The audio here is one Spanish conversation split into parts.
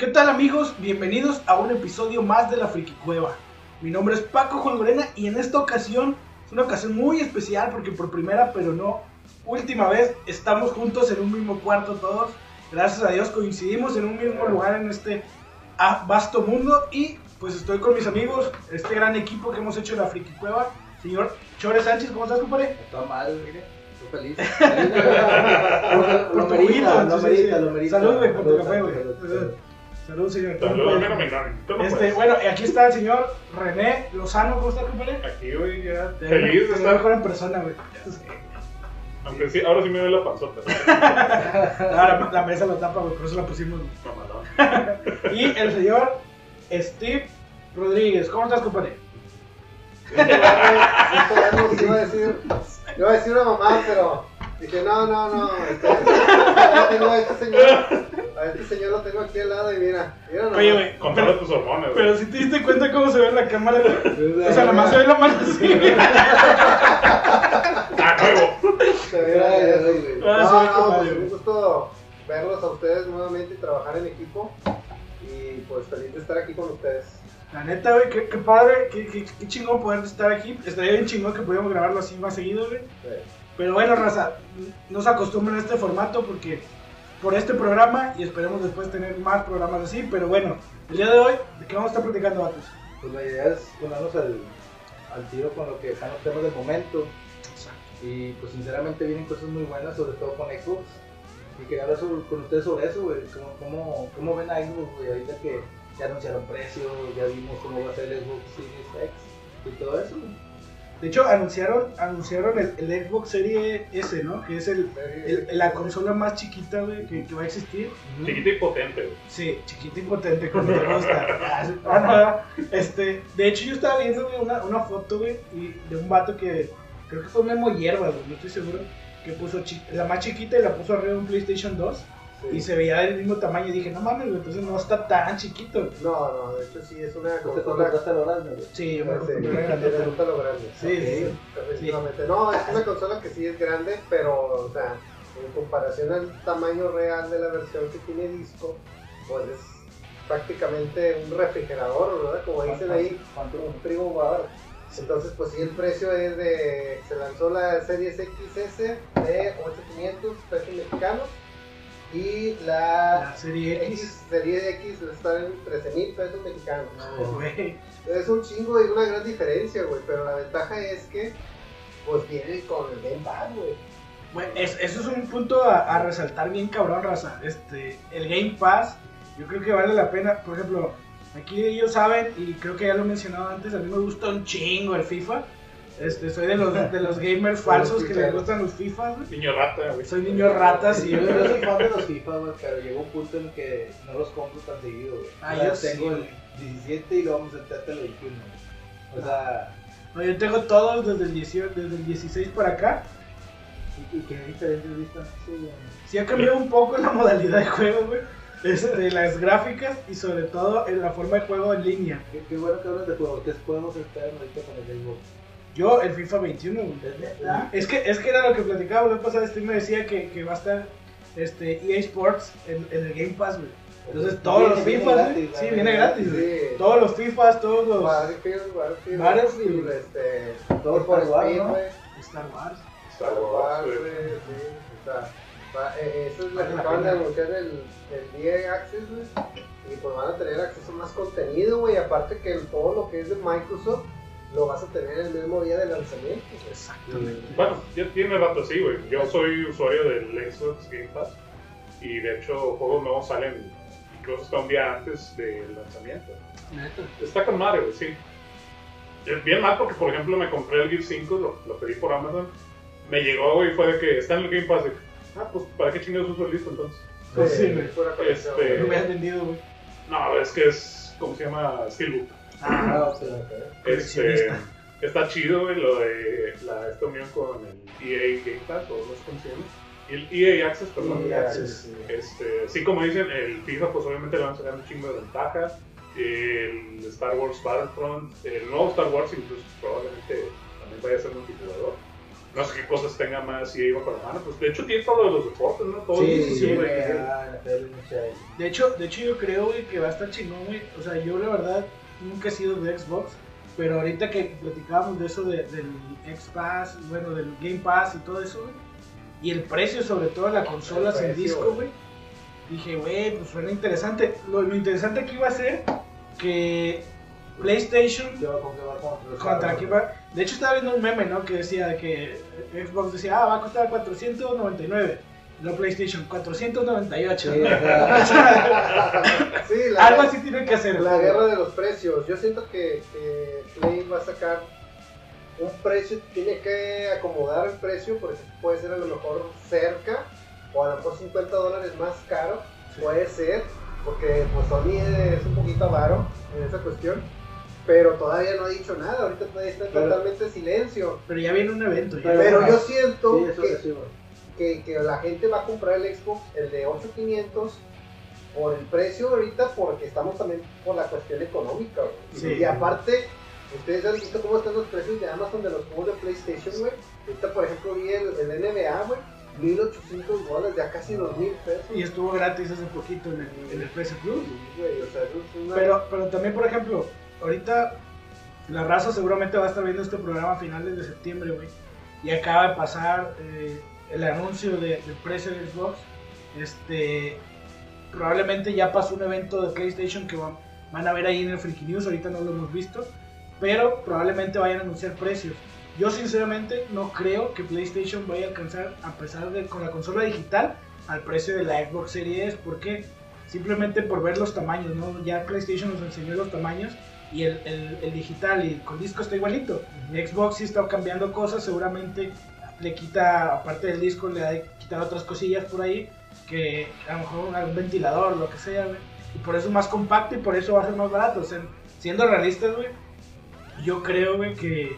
¿Qué tal amigos? Bienvenidos a un episodio más de la Friki Cueva. Mi nombre es Paco Juan Lorena y en esta ocasión es una ocasión muy especial porque por primera pero no última vez estamos juntos en un mismo cuarto todos. Gracias a Dios coincidimos en un mismo lugar en este vasto mundo y pues estoy con mis amigos, este gran equipo que hemos hecho en la Friki Cueva. Señor Chore Sánchez, ¿cómo estás, compadre? Está mal, mire. Estoy feliz. Por tu lo merita, lo merita. Salud, güey, por tu café, güey. Salud, salud. Salud, señor. Saludos, a mí no me no Este, puedes. bueno, y aquí está el señor René Lozano, ¿cómo está, compadre? Aquí hoy ya Te- feliz de veo mejor estar. en persona, güey. Aunque sí, ahora sí me ve la panzota. Ahora la mesa lo tapa, güey, por eso la pusimos. Y el señor Steve Rodríguez, ¿cómo estás, compadre? Decir, iba a decir una mamá, pero dije, no, no, no. Este, ya tengo a este señor, a este señor lo tengo aquí al lado y mira, mira nomás. Oye, güey, tus hormonas. pero si te diste cuenta cómo se ve en la cámara, güey. O sea, nada más se ve la mano así, güey. ¡Ah, nuevo! Se ve la- güey. Ah, sí, No, no, pues un gusto verlos a ustedes nuevamente y trabajar en equipo. Y pues feliz de estar aquí con ustedes. La neta, güey, qué, qué padre, qué, qué, qué chingón poder estar aquí. Estaría bien chingón que pudiéramos grabarlo así más seguido, güey. Pero bueno, raza, no se acostumbren a este formato porque por este programa y esperemos después tener más programas así. Pero bueno, el día de hoy, ¿de qué vamos a estar platicando, vatos? Pues la idea es ponernos al, al tiro con lo que están los temas del momento. Y pues sinceramente vienen cosas muy buenas, sobre todo con Xbox. Y quería hablar sobre- con ustedes sobre eso, güey. ¿Cómo, cómo, cómo ven a Xbox, güey? Ahorita que ya anunciaron precios, ya vimos cómo va a ser el Xbox Series X y todo eso, güey. De hecho, anunciaron, anunciaron el, el Xbox Series S, ¿no? Que es el, el- la consola más chiquita, güey, que, que va a existir. Chiquito y potente, güey. Sí, chiquita y potente, como te gusta. Ah, no, este, de hecho, yo estaba viendo güey, una, una foto, güey, y de un vato que creo que fue Memo Hierba, güey, no estoy seguro, que puso la más chiquita y la puso arriba de un PlayStation 2 y se veía del mismo tamaño. Y dije, no mames, entonces no está tan chiquito. No, no, de hecho sí es una ¿Tú te consola. el horario, güey? Sí, yo me gusta lo grande. Sí, sí. No, es una consola que sí es grande, pero, o sea, en comparación al tamaño real de la versión que tiene disco, pues es prácticamente un refrigerador, ¿verdad? Como dicen ahí, un frigobar. Entonces, pues sí, el precio es de. Se lanzó la Series XS de 8500 pesos mexicanos y La la serie X. X, Serie X está en 13 mil pesos mexicanos. Güey. Es un chingo y una gran diferencia, güey. Pero la ventaja es que, pues viene con el Game Pass, güey. Es- eso es un punto a, a resaltar bien cabrón, raza. Este, el Game Pass, yo creo que vale la pena. Por ejemplo, aquí ellos saben, y creo que ya lo he mencionado antes, a mí me gusta un chingo el FIFA. Este, soy de los, de los gamers falsos que les gustan los FIFA, güey. Niño rata, güey. Soy niño rata, sí, Yo, yo güey. soy fan de los FIFA, güey, pero llegó un punto en que no los compro tan seguido, güey. Ah, yo tengo güey. el 17 y luego vamos a meterte el 21. O sea, No, yo tengo todos desde el, 18 desde el 16 para acá. ¿y, y qué diferencias viste? Sí, güey. Sí ha cambiado un poco la modalidad de juego, güey. Este, las gráficas y sobre todo en la forma de juego en línea. Qué, qué bueno que hablas de juegos. ¿Qué juegos esperan ahorita con el Xbox? Yo, el FIFA 21, güey. ¿Es que, es que era lo que platicaba la vez pasada. Este me decía que, que va a estar este, EA Sports en, en el Game Pass, güey. Entonces, todos los Viene- gratis, güey. Sí, viene gratis, güey. Sí. Todos los FIFAs, todos los Battlefield, Battlefield, Battlefield. este, Todo por igual, Speed, ¿no? güey. Star Wars. Star Star Wars, sí, o sea, va- eh, eso es lo que acaban de anunciar el, el EA Access, güey. Y pues van a tener acceso a más contenido, güey. Aparte que el- todo lo que es de Microsoft lo vas a tener el mismo día de lanzamiento. Exactamente. Bueno, ya tiene rato así, güey. Yo soy usuario del Xbox Game Pass. Y de hecho, juegos nuevos salen incluso hasta un día antes del lanzamiento. Neta. Está con madre, güey, sí. Es bien mal porque, por ejemplo, me compré el Gear 5, lo, lo pedí por Amazon. Me llegó, güey, fue de que está en el Game Pass. y, ah, pues, ¿para qué chingados uso el disco entonces? Pues sí, Eh, güey. pura colección, Este- Lo güey. hubieras vendido, güey. No, es que es, ¿cómo se llama? Steelbook. Ah, Este, está chido, güey, lo de la, esta unión con el EA Game Pass, se llama. Y el EA Access, perdón. EA Access. Este, sí, como dicen, el FIFA, pues obviamente le van a sacar un chingo de ventaja. El Star Wars Battlefront, el nuevo Star Wars, incluso probablemente también vaya a ser multijugador. no sé qué cosas tenga más y iba con la mano. Pues de hecho tiene todos los deportes, ¿no? Todos Sí, sí, sí, güey, güey. ah. De hecho, de hecho yo creo, güey, que va a estar chingón, güey. O sea, yo la verdad nunca he sido de Xbox, pero ahorita que platicábamos de eso de- del X Pass, bueno, del Game Pass y todo eso, güey. Y el precio, sobre todo de la consola sin disco, güey. Dije, güey, pues suena interesante. Lo, lo interesante aquí va a ser que PlayStation ¿Qué va con qué va contra? contra aquí va. De hecho, estaba viendo un meme, ¿no? Que decía que Xbox decía, ah, va a costar 499. No PlayStation, 498. Sí, Sí, la, Algo así tiene que hacer. la guerra de los precios. Yo siento que, que Play va a sacar un precio, tiene que acomodar el precio, porque puede ser a lo mejor cerca, o a lo mejor 50 dólares más caro, puede ser, porque pues Sony es un poquito avaro en esa cuestión. Pero todavía no ha dicho nada, ahorita todavía está en Pero- totalmente silencio. Pero ya viene un evento. ya. Pero- Pero yo siento sí, eso que. Que, que la gente va a comprar el Xbox, el de 8500, por el precio ahorita, porque estamos también por la cuestión económica. Sí. Y aparte, ustedes han visto cómo están los precios de Amazon de los juegos de PlayStation, güey. Ahorita, por ejemplo, vi el, el NBA, güey, 1800 dólares, ya casi 2000 pesos. Y estuvo gratis hace poquito en el, en el PS Plus. Sí, güey, o sea, eso es una- Pero, pero también, por ejemplo, ahorita la raza seguramente va a estar viendo este programa a finales de septiembre, güey. Y acaba de pasar eh, el anuncio de- del precio de Xbox. Este, probablemente ya pasó un evento de PlayStation que van, van a ver ahí en el Freaky News, ahorita no lo hemos visto. Pero probablemente vayan a anunciar precios. Yo sinceramente no creo que PlayStation vaya a alcanzar, a pesar de con la consola digital, al precio de la Xbox Series. ¿Por qué? simplemente por ver los tamaños, ¿no? Ya PlayStation nos enseñó los tamaños y el, el- el digital y con disco está igualito. Xbox sí está cambiando cosas, seguramente le quita, aparte del disco, le ha de quitar otras cosillas por ahí, que a lo mejor un ventilador, lo que sea, güey. Y por eso es más compacto y por eso va a ser más barato. O sea, siendo realistas, güey, yo creo, güey, que,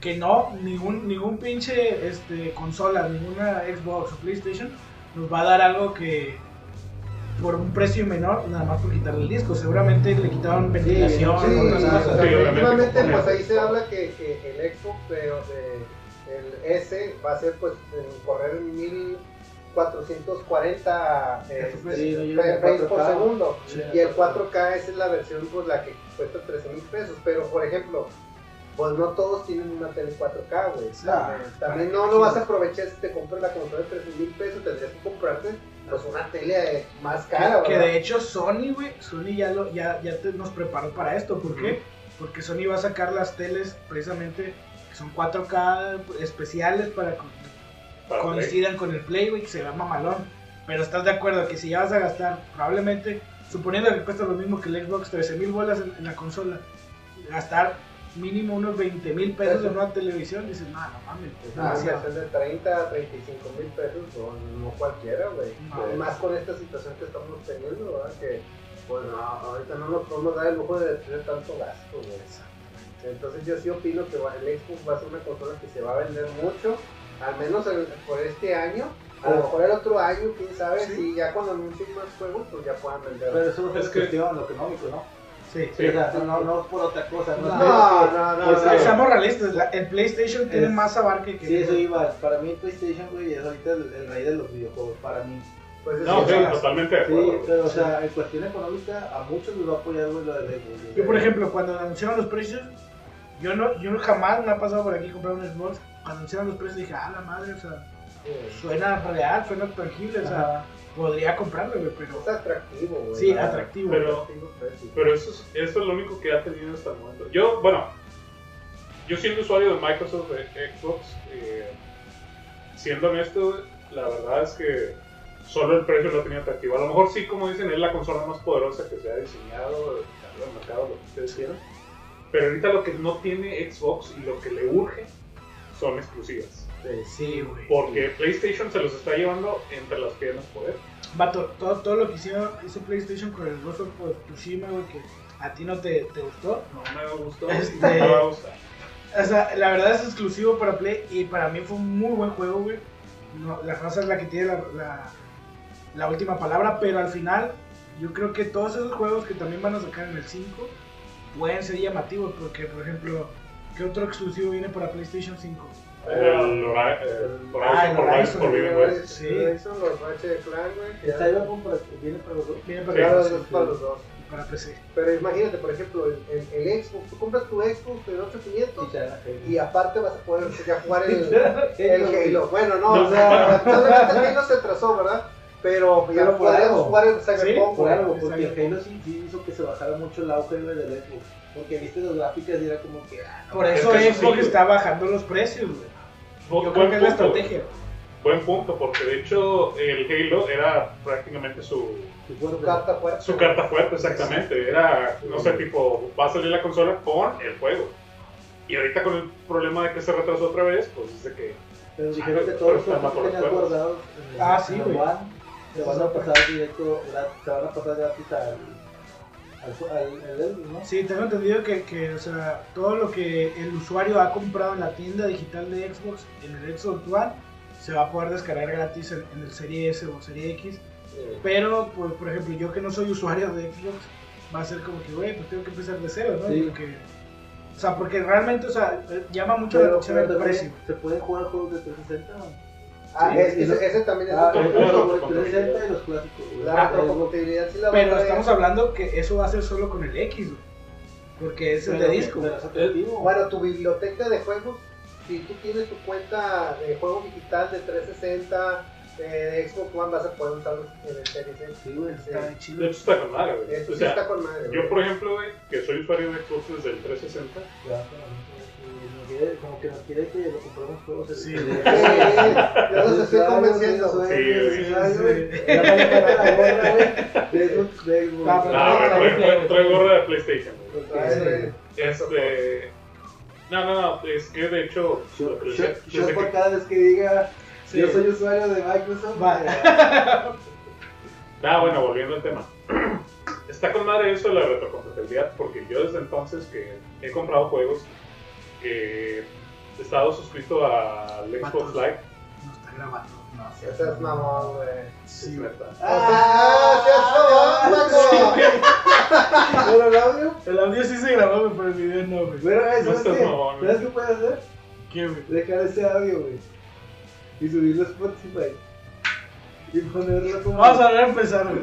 que no, ningún, ningún pinche este, consola, ninguna Xbox o PlayStation nos va a dar algo que por un precio menor, nada más por quitarle el disco. Seguramente le quitaron ventilación, Sí, otras sí, cosas. Sí, pues ahí se habla que, que el Xbox de, de- el S va a ser pues en correr en 1440 este, Sí, no llega a frames por 4K. segundo Sí. y el 4K esa es la versión pues la que cuesta 13 mil pesos pero por ejemplo pues no todos tienen una tele 4K güey No, también, también ¿para no lo vas a aprovechar si te compras la consola de 13 mil pesos tendrías que comprarte pues una tele eh, más cara Que, que de hecho Sony, güey, Sony ya, lo, ya, ya te- nos preparó para esto. ¿Por qué? Porque Sony va a sacar las teles precisamente que son 4K especiales para que Para Play. coincidan con el Play, güey, que se vea mamalón. Pero estás de acuerdo que si ya vas a gastar, probablemente, suponiendo que cuesta lo mismo que el Xbox, 13 mil bolas en, en la consola, gastar mínimo unos 20 mil pesos en una televisión, dices, no, no mames, es Ah, demasiado". inversión de 30 a 35 mil pesos, no, no cualquiera, güey. No. Más con esta situación que estamos teniendo, ¿verdad? Que, pues, no, ahorita no nos podemos dar el lujo de tener tanto gasto, güey. Entonces, yo sí opino que el Xbox va a ser una consola que se va a vender mucho, al menos en- por este año. A lo Oh. mejor el otro año, quién sabe, Sí. si ya cuando anuncien más juegos, pues ya puedan vender. Pero eso es Es que- cuestión lo económico, ¿no? Sí. Sí. O sea, no, no es por otra cosa. No, No, no, no, no. Seamos realistas, la- el PlayStation tiene Es- más abarque que Sí, eso iba. Para mí, PlayStation, güey, es ahorita el, el rey de los videojuegos. Para mí. Pues es No, sí, totalmente de Sí, acuerdo. pero, o sea, en cuestión económica, a muchos les va a apoyar, güey, lo de Xbox. Yo, por ejemplo, cuando anunciaron los precios, yo no, yo jamás me ha pasado por aquí comprar un Xbox. Cuando anunciaron los precios dije, ah, la madre, o sea, suena real, suena tangible, o sea, podría comprarlo, güey, pero Es atractivo, güey. sí, ¿verdad? atractivo. Pero-. Pero eso es, eso es lo único que ha tenido hasta el momento. Yo, bueno, yo siendo usuario de Microsoft de Xbox, eh, siendo honesto, la verdad es que solo el precio lo tenía atractivo. A lo mejor sí, como dicen, es la consola más poderosa que se ha diseñado en el mercado, lo que ustedes quieran. Pero ahorita lo que no tiene Xbox y lo que le urge son exclusivas. Sí, güey. Porque PlayStation se los está llevando entre las piernas poder. Vato, todo, todo lo que hicieron, hizo PlayStation con el Ghost of Tsushima, güey, que a ti no te, te gustó. No me gustó. Este- No me va a gustar. O sea, la verdad es exclusivo para Play y para mí fue un muy buen juego, güey. No, la raza es la que tiene la, la, la última palabra, pero al final yo creo que todos esos juegos que también van a sacar en el 5 pueden ser llamativos porque, por ejemplo, ¿qué otro exclusivo viene para PlayStation 5? El Ah, el Horizon por Horizon, Forbidden West. Sí. Eso, los Ratchet Clank, güey. El Cyberpunk para- viene para los dos. Viene Sí, para, sí, es para los dos. para PC. Pero imagínate, por ejemplo, el, el, el Xbox, tú compras tu Xbox de Y 8500 te dan la Halo. y aparte vas a poder ya jugar el, Halo, el Halo. Bueno, no, No, o sea, obviamente el Halo se atrasó, ¿verdad? Pero ya Pero por podríamos jugar el Cyberpunk, Por güey. algo, porque el Halo sí, sí hizo que se bajara mucho el auge del Xbox. Porque viste las gráficas y era como que. Ah, no, Por es eso Xbox sí, está bajando los precios, güey. Yo creo que es la estrategia. Buen punto, porque de hecho el Halo era prácticamente su, su carta fuerte. su carta fuerte, exactamente. Era, no sé, tipo, va a salir la consola con el juego. Y ahorita con el problema de que se retrasó otra vez, pues es de que Pero dijeron que todos los juegos. guardados Ah, sí, güey. Se van a pasar directo, se van a pasar gratis al, al, al, al Elvis, ¿no? Sí, tengo entendido que, que, o sea, todo lo que el usuario ha comprado en la tienda digital de Xbox, en el Xbox One, se va a poder descargar gratis en, en el Serie S o Serie X. Pero, pues, por ejemplo, yo que no soy usuario de Xbox, va a ser como que, güey, pues tengo que empezar de cero, ¿no? Sí. Porque, o sea, porque realmente, o sea, llama mucho la Pero, atención pero el precio. se pueden jugar juegos de 360. Ah, Sí, es- y ese, también es Ah, otro punto. los claro. 360 y los clásicos. La Ah, retrocompatibilidad sí la Pero estamos hablando que eso va a ser solo con el X, güey. Porque es el de disco. pero es atractivo. Bueno, tu biblioteca de juegos, si tú tienes tu cuenta de juego digital de 360, eh, de Xbox One, vas a poder usarlos en el Series X. Sí, güey. Está de chido. hecho está con madre, güey. Esto O sí sea, está con madre. yo güey. por ejemplo, güey, que soy usuario de Xbox desde el 360, Ya, como quiere- como que nos quiere que lo compremos juegos en Sí. Sí, ya los estoy convenciendo. Sí, Sí, güey. sí, sí. Ya para quitarle la gorra, güey. De Xbox, de Xbox. Ah, pero no, güey, no, trae- gorra de PlayStation. Este. No, no, no, es que de hecho. Que- por cada vez que diga yo soy usuario de Microsoft. Eh, Ah, bueno, volviendo al tema. Está con madre eso de la retrocompatibilidad, porque yo desde entonces que he comprado juegos, que he estado suscrito al Xbox. Live. No está grabando. No, sí. Ese es mamón, güey. Sí, neta. ¡Ah, seas mamón, Pero el audio, El audio sí se grabó, pero el video no, güey. pero No ¿sabes qué? mamón. ¿Sabes qué puedes hacer? ¿Qué, güey? Dejar ese audio, güey. Y subirlo a Spotify. Y ponerlo como. Vamos a volver a empezar, güey.